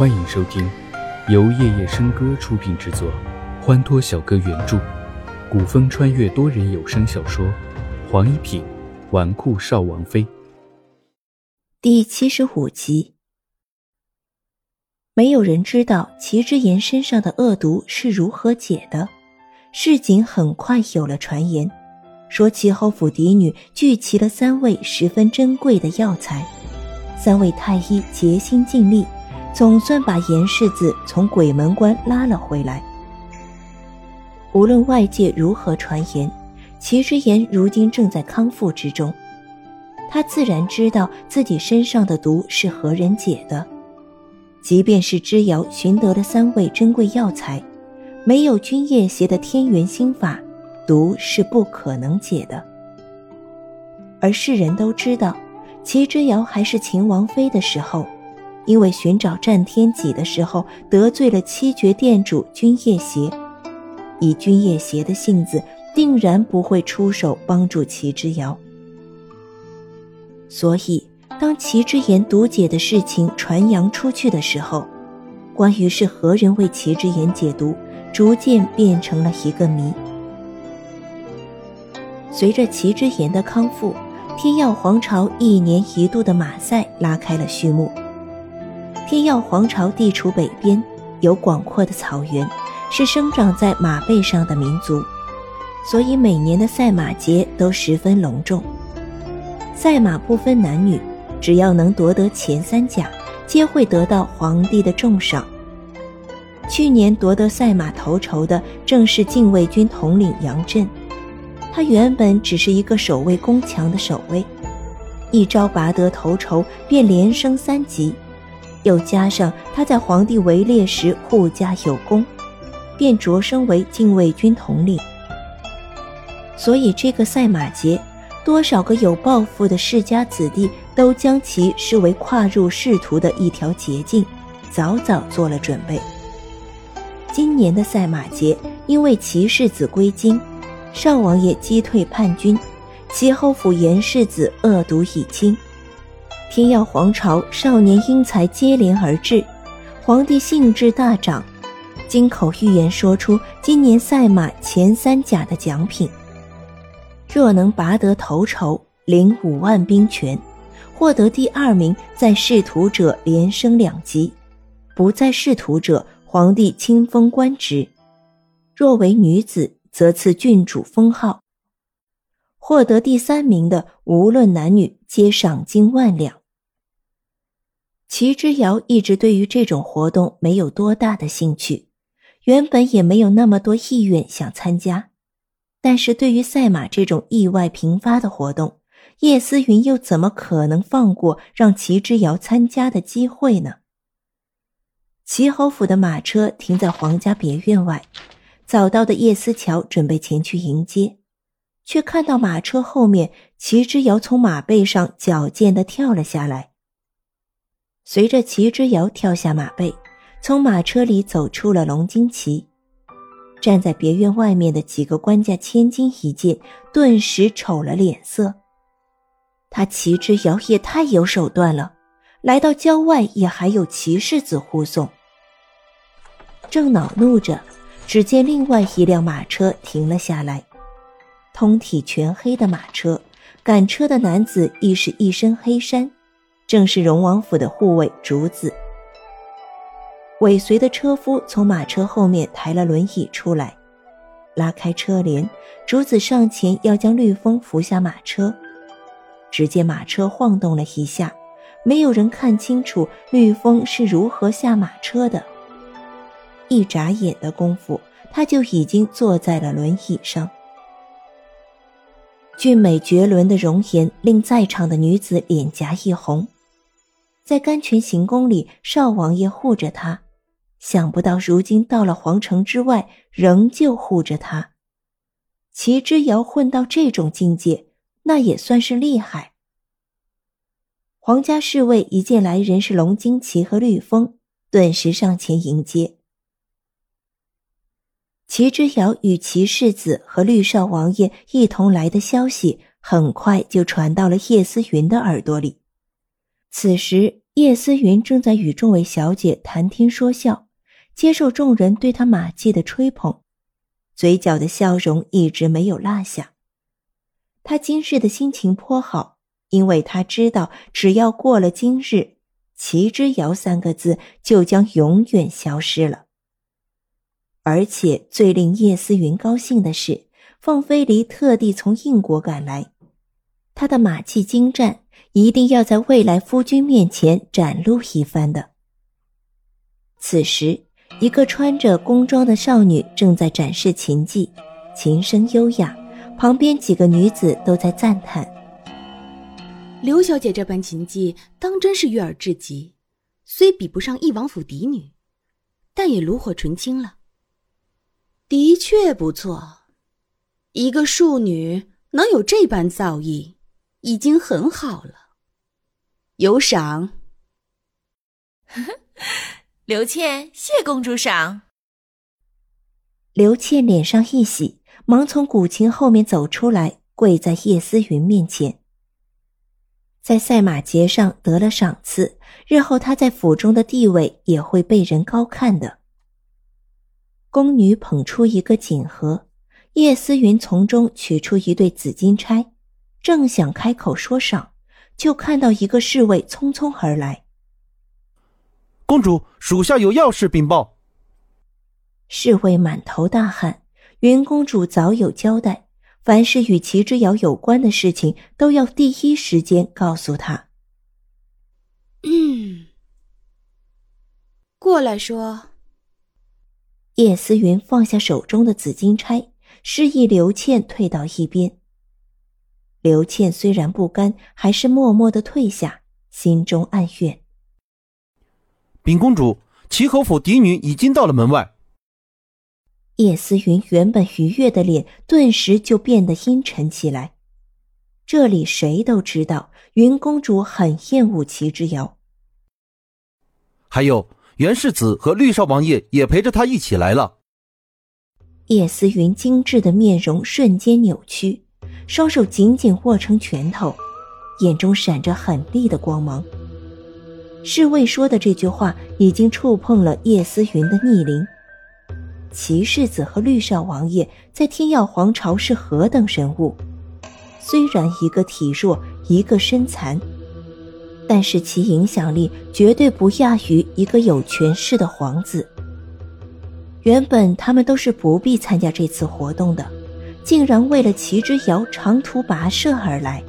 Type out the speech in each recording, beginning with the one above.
欢迎收听，由夜夜笙歌出品制作，欢脱小哥原著，古风穿越多人有声小说《黄一品纨绔少王妃》第七十五集。没有人知道齐之言身上的恶毒是如何解的，市井很快有了传言，说齐侯府嫡女聚齐了三味十分珍贵的药材，三位太医竭心尽力。总算把严世子从鬼门关拉了回来。无论外界如何传言，齐之言如今正在康复之中。他自然知道自己身上的毒是何人解的。即便是之瑶寻得了三味珍贵药材，没有君夜邪的天元心法，毒是不可能解的。而世人都知道，齐之遥还是秦王妃的时候。因为寻找战天戟的时候得罪了七绝店主君夜邪，以君夜邪的性子，定然不会出手帮助齐之遥。所以，当齐之言毒解的事情传扬出去的时候，关于是何人为齐之言解毒，逐渐变成了一个谜。随着齐之言的康复，天耀皇朝一年一度的马赛拉开了序幕。天耀皇朝地处北边，有广阔的草原，是生长在马背上的民族，所以每年的赛马节都十分隆重。赛马不分男女，只要能夺得前三甲，皆会得到皇帝的重赏。去年夺得赛马头筹的正是禁卫军统领杨震，他原本只是一个守卫宫墙的守卫，一朝拔得头筹，便连升三级。又加上他在皇帝围猎时护驾有功，便擢升为禁卫军统领。所以这个赛马节，多少个有抱负的世家子弟都将其视为跨入仕途的一条捷径，早早做了准备。今年的赛马节，因为齐世子归京，少王爷击退叛军，齐侯府严世子恶毒已清。天耀皇朝少年英才接连而至，皇帝兴致大涨，金口玉言说出今年赛马前三甲的奖品：若能拔得头筹，领五万兵权；获得第二名，在仕途者连升两级；不在仕途者，皇帝亲封官职；若为女子，则赐郡主封号。获得第三名的，无论男女，皆赏金万两。齐之遥一直对于这种活动没有多大的兴趣，原本也没有那么多意愿想参加。但是对于赛马这种意外频发的活动，叶思云又怎么可能放过让齐之遥参加的机会呢？齐侯府的马车停在皇家别院外，早到的叶思乔准备前去迎接，却看到马车后面齐之遥从马背上矫健地跳了下来。随着齐之遥跳下马背，从马车里走出了龙金旗。站在别院外面的几个官家千金一见，顿时瞅了脸色。他齐之遥也太有手段了，来到郊外也还有齐世子护送。正恼怒着，只见另外一辆马车停了下来，通体全黑的马车，赶车的男子亦是一身黑衫。正是荣王府的护卫竹子。尾随的车夫从马车后面抬了轮椅出来，拉开车帘，竹子上前要将绿风扶下马车。只见马车晃动了一下，没有人看清楚绿风是如何下马车的。一眨眼的功夫，他就已经坐在了轮椅上。俊美绝伦的容颜令在场的女子脸颊一红。在甘泉行宫里，少王爷护着他，想不到如今到了皇城之外，仍旧护着他。齐之遥混到这种境界，那也算是厉害。皇家侍卫一见来人是龙金旗和绿风，顿时上前迎接。齐之遥与齐世子和绿少王爷一同来的消息，很快就传到了叶思云的耳朵里。此时，叶思云正在与众位小姐谈天说笑，接受众人对她马季的吹捧，嘴角的笑容一直没有落下。她今日的心情颇好，因为她知道，只要过了今日，齐之遥三个字就将永远消失了。而且最令叶思云高兴的是，凤飞离特地从印国赶来，他的马技精湛，一定要在未来夫君面前展露一番的。此时，一个穿着宫装的少女正在展示琴技，琴声优雅，旁边几个女子都在赞叹：“刘小姐这般琴技，当真是悦耳至极，虽比不上义王府嫡女，但也炉火纯青了。”的确不错，一个庶女能有这般造诣，已经很好了。有赏。刘倩，谢公主赏。刘倩脸上一喜，忙从古琴后面走出来，跪在叶思云面前。在赛马节上得了赏赐，日后她在府中的地位也会被人高看的。宫女捧出一个锦盒，叶思云从中取出一对紫金钗，正想开口说赏，就看到一个侍卫匆匆而来。公主，属下有要事禀报。侍卫满头大汗，云公主早有交代，凡是与齐之遥有关的事情，都要第一时间告诉他。嗯，过来说。叶思云放下手中的紫金钗，示意刘倩退到一边。刘倩虽然不甘，还是默默的退下，心中暗怨。禀公主，齐侯府嫡女已经到了门外。叶思云原本愉悦的脸，顿时就变得阴沉起来。这里谁都知道，云公主很厌恶齐之遥。还有。袁世子和绿少王爷也陪着他一起来了。叶思云精致的面容瞬间扭曲，双手紧紧握成拳头，眼中闪着狠厉的光芒。侍卫说的这句话已经触碰了叶思云的逆鳞。齐世子和绿少王爷在天耀皇朝是何等人物？虽然一个体弱，一个身残。但是其影响力绝对不亚于一个有权势的皇子。原本他们都是不必参加这次活动的，竟然为了齐之遥长途跋涉而来。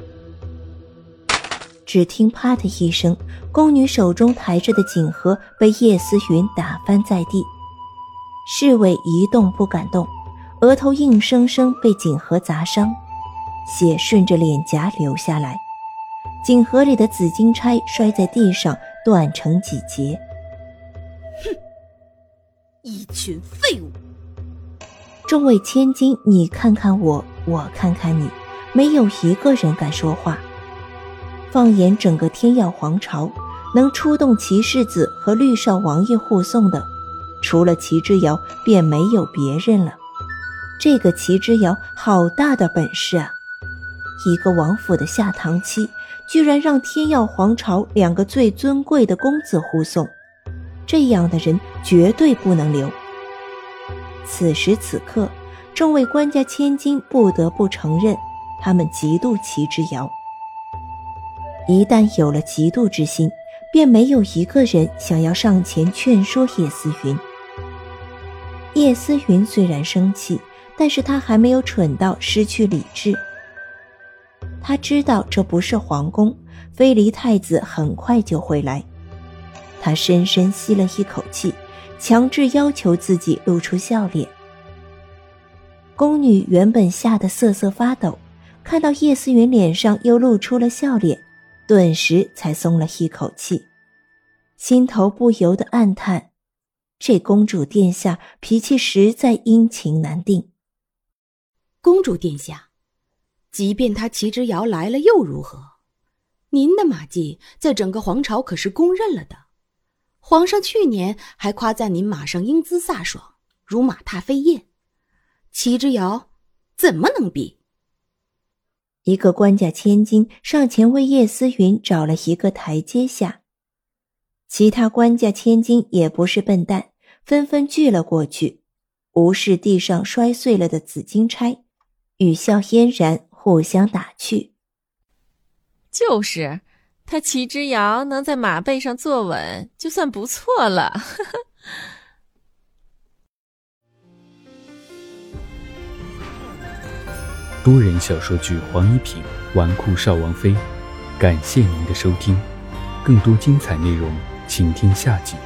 只听“啪”的一声，宫女手中抬着的锦盒被叶思云打翻在地，侍卫一动不敢动，额头硬生生被锦盒砸伤，血顺着脸颊流下来。锦盒里的紫金钗摔在地上，断成几截。哼，一群废物！众位千金，你看看我，我看看你，没有一个人敢说话。放眼整个天耀皇朝，能出动齐世子和绿少王爷护送的，除了齐之遥，便没有别人了。这个齐之遥，好大的本事啊！一个王府的下堂妻。居然让天耀皇朝两个最尊贵的公子护送，这样的人绝对不能留。此时此刻，众位官家千金不得不承认，他们嫉妒齐之遥。一旦有了嫉妒之心，便没有一个人想要上前劝说叶思云。叶思云虽然生气，但是他还没有蠢到失去理智。他知道这不是皇宫，飞离太子很快就会来。他深深吸了一口气，强制要求自己露出笑脸。宫女原本吓得瑟瑟发抖，看到叶思云脸上又露出了笑脸，顿时才松了一口气，心头不由得暗叹：这公主殿下脾气实在阴晴难定。公主殿下。即便他齐之遥来了又如何？您的马技在整个皇朝可是公认了的。皇上去年还夸赞您马上英姿飒爽，如马踏飞燕。齐之遥怎么能比？一个官家千金上前为叶思云找了一个台阶下。其他官家千金也不是笨蛋，纷纷聚了过去，无视地上摔碎了的紫金钗，语笑嫣然，互相打趣：“就是，他齐之遥能在马背上坐稳，就算不错了。”多人小说剧《黄一品纨绔少王妃》，感谢您的收听，更多精彩内容。请听下集。